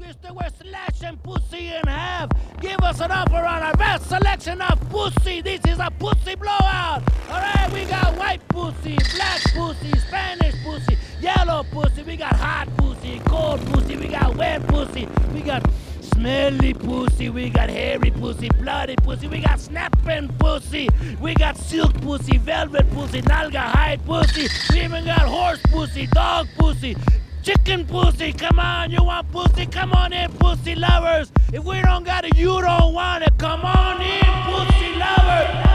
We're slashing pussy in half. Give us an offer on our best selection of pussy. This is a pussy blowout. All right, we got white pussy, black pussy, Spanish pussy, yellow pussy. We got hot pussy, cold pussy. We got wet pussy. We got smelly pussy. We got hairy pussy, bloody pussy. We got snapping pussy. We got silk pussy, velvet pussy, Naugahyde pussy. We even got horse pussy, dog pussy. Chicken pussy, come on, you want pussy? Come on in, pussy lovers. If we don't got it, you don't want it. Come on in, pussy lovers.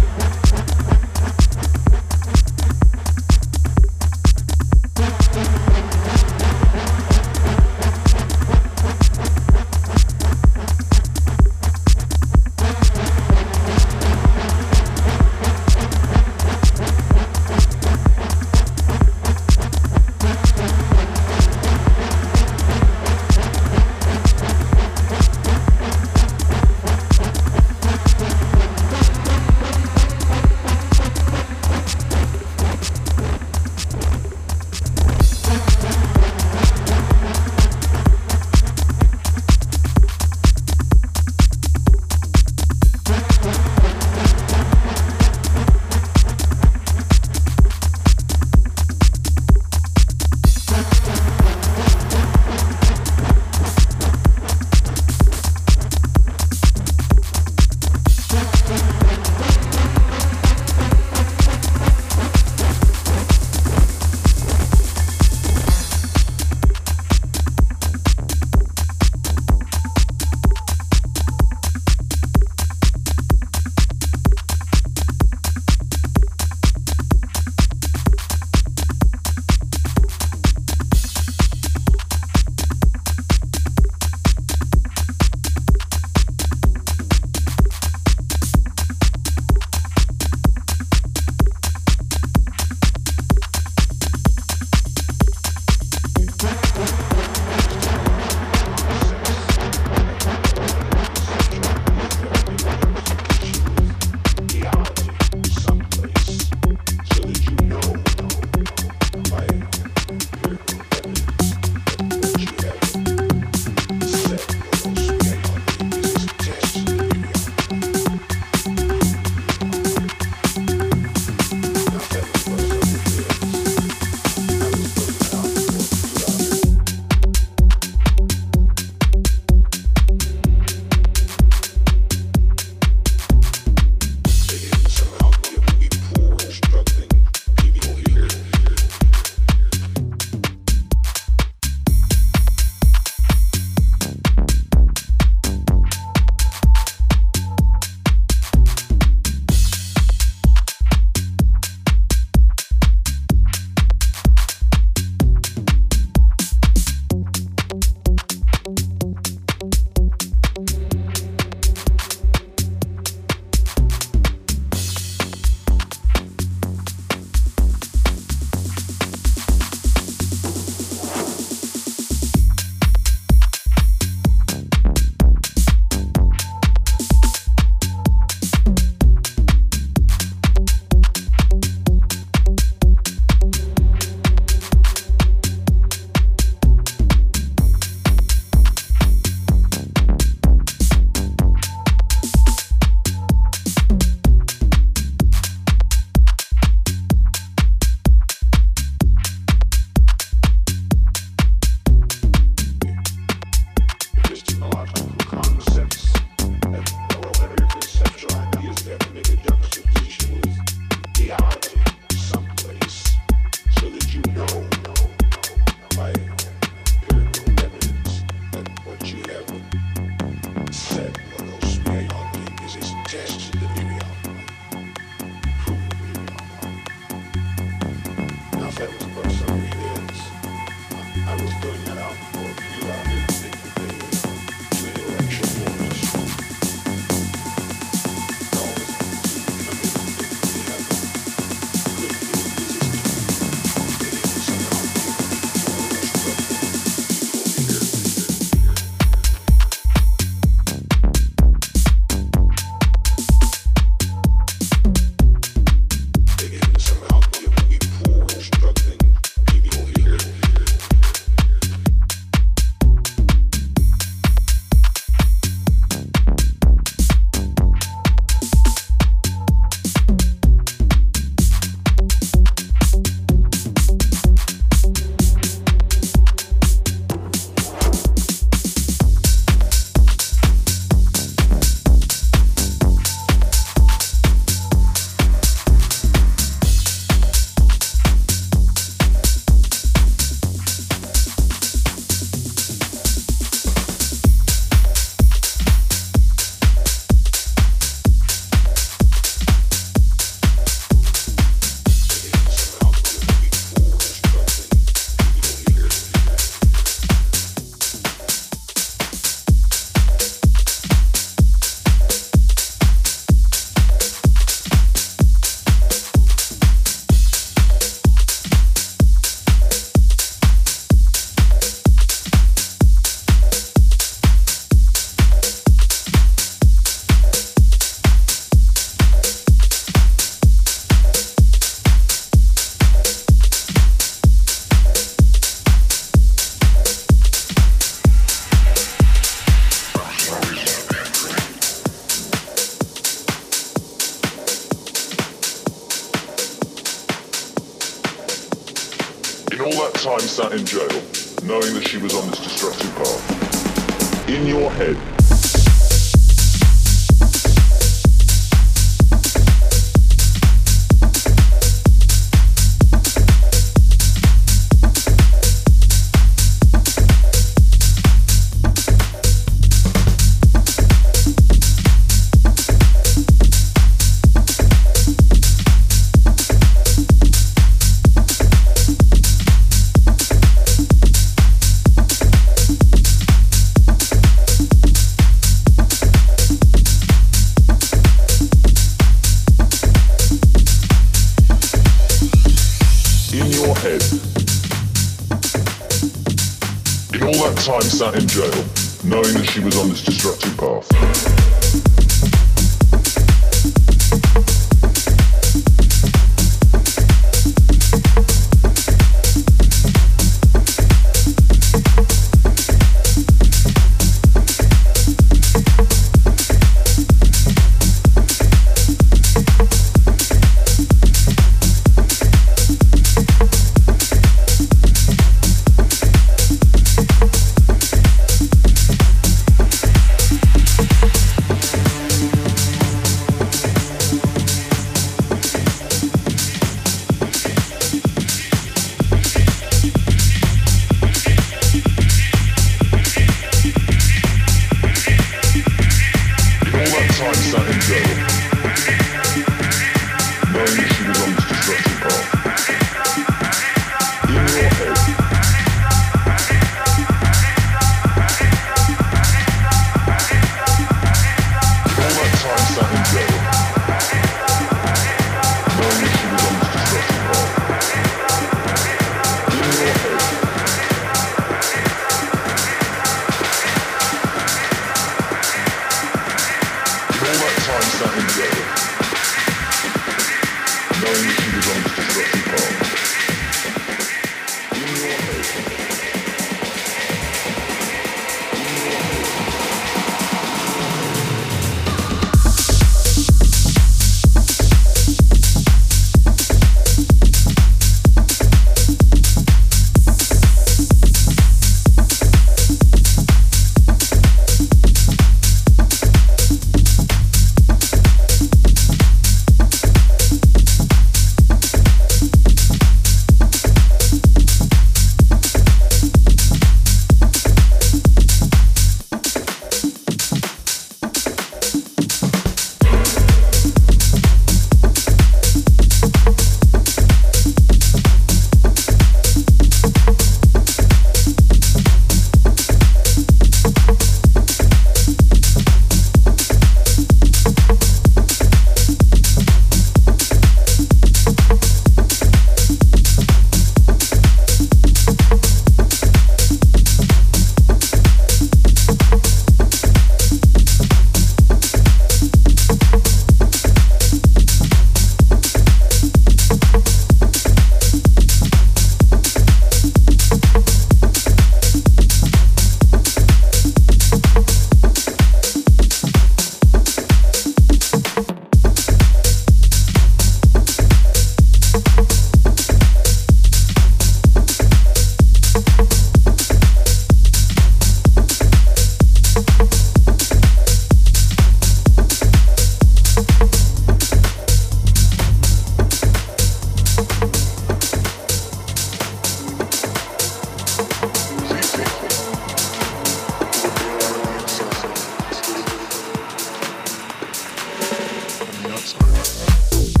Johnson.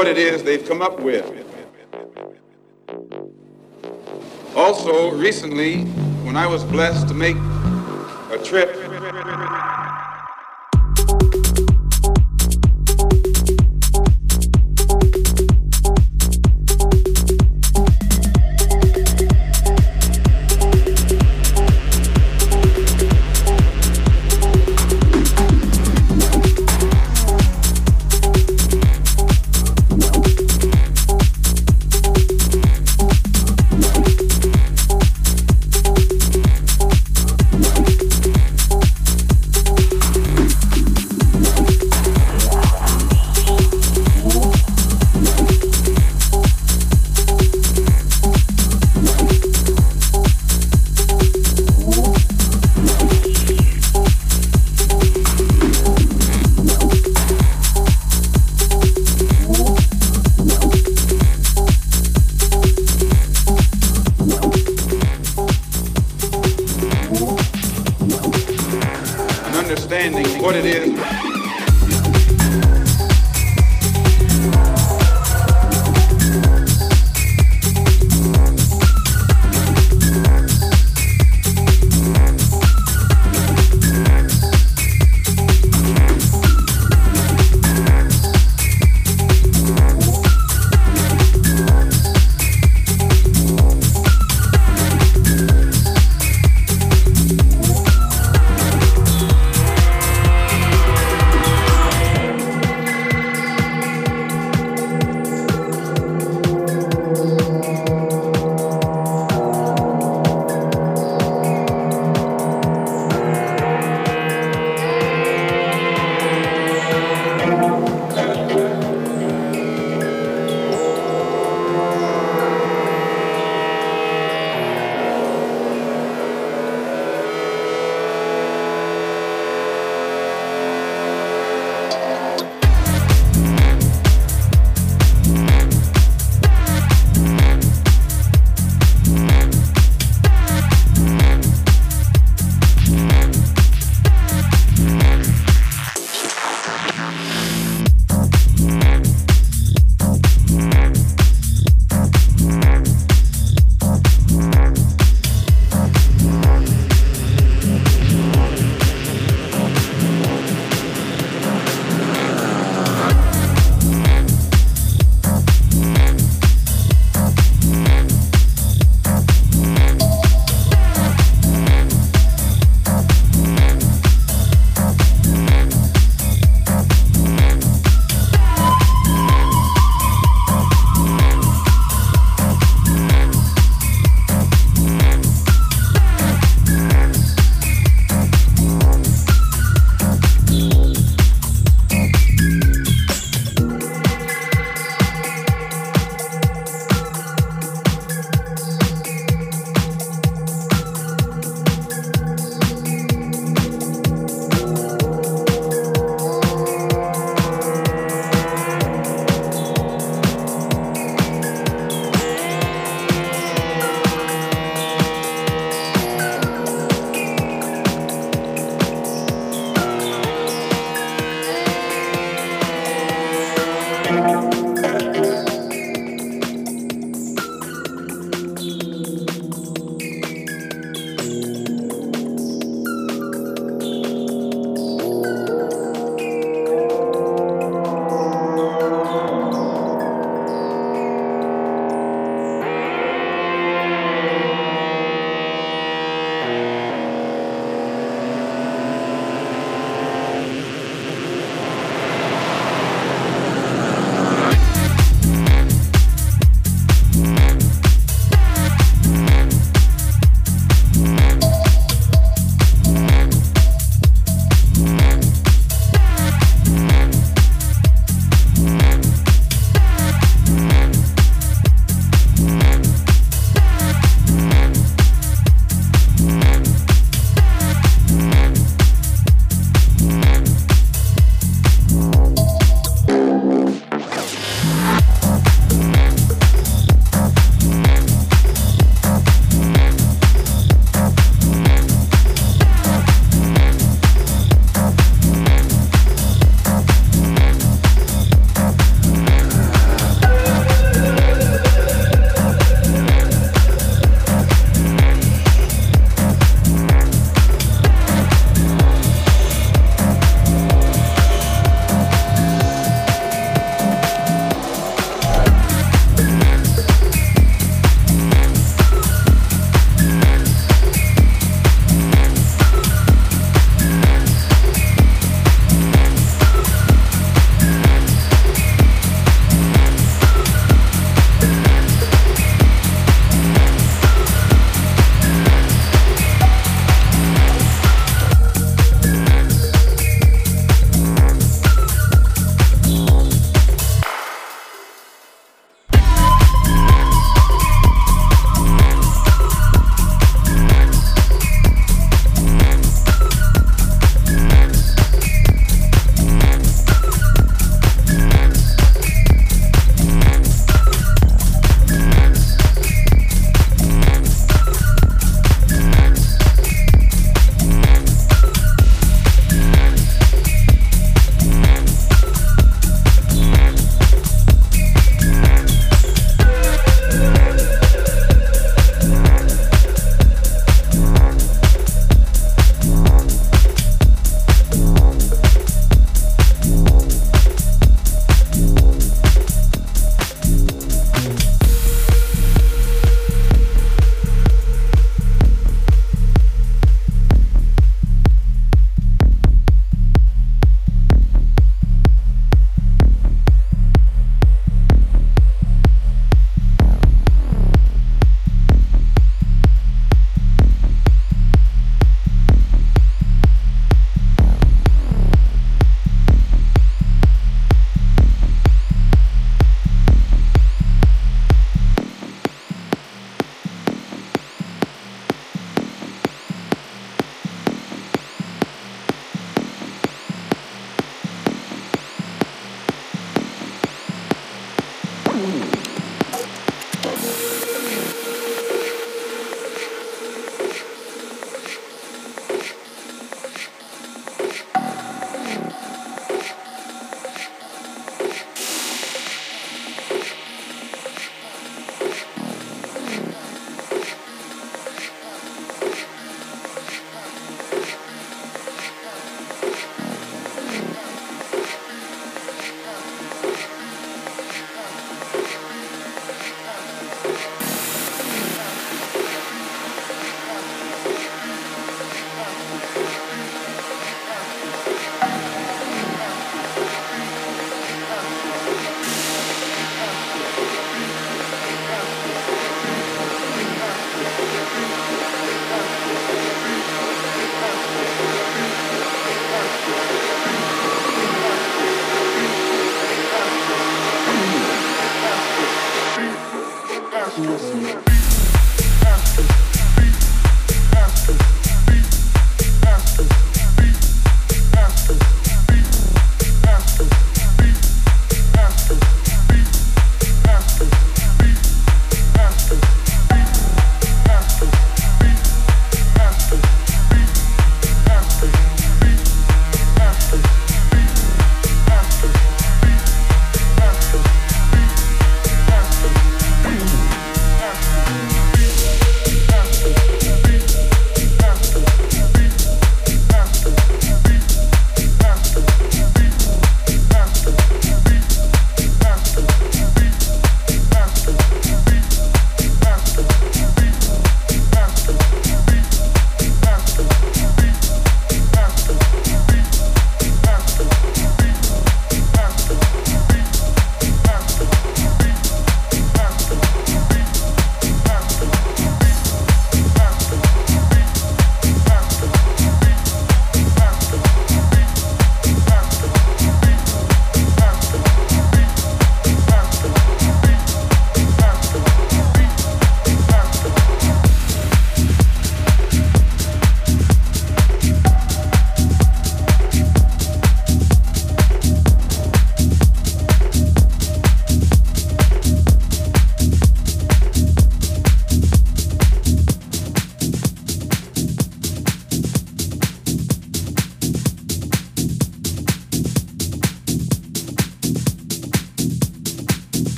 What it is they've come up with. Also, recently, when I was blessed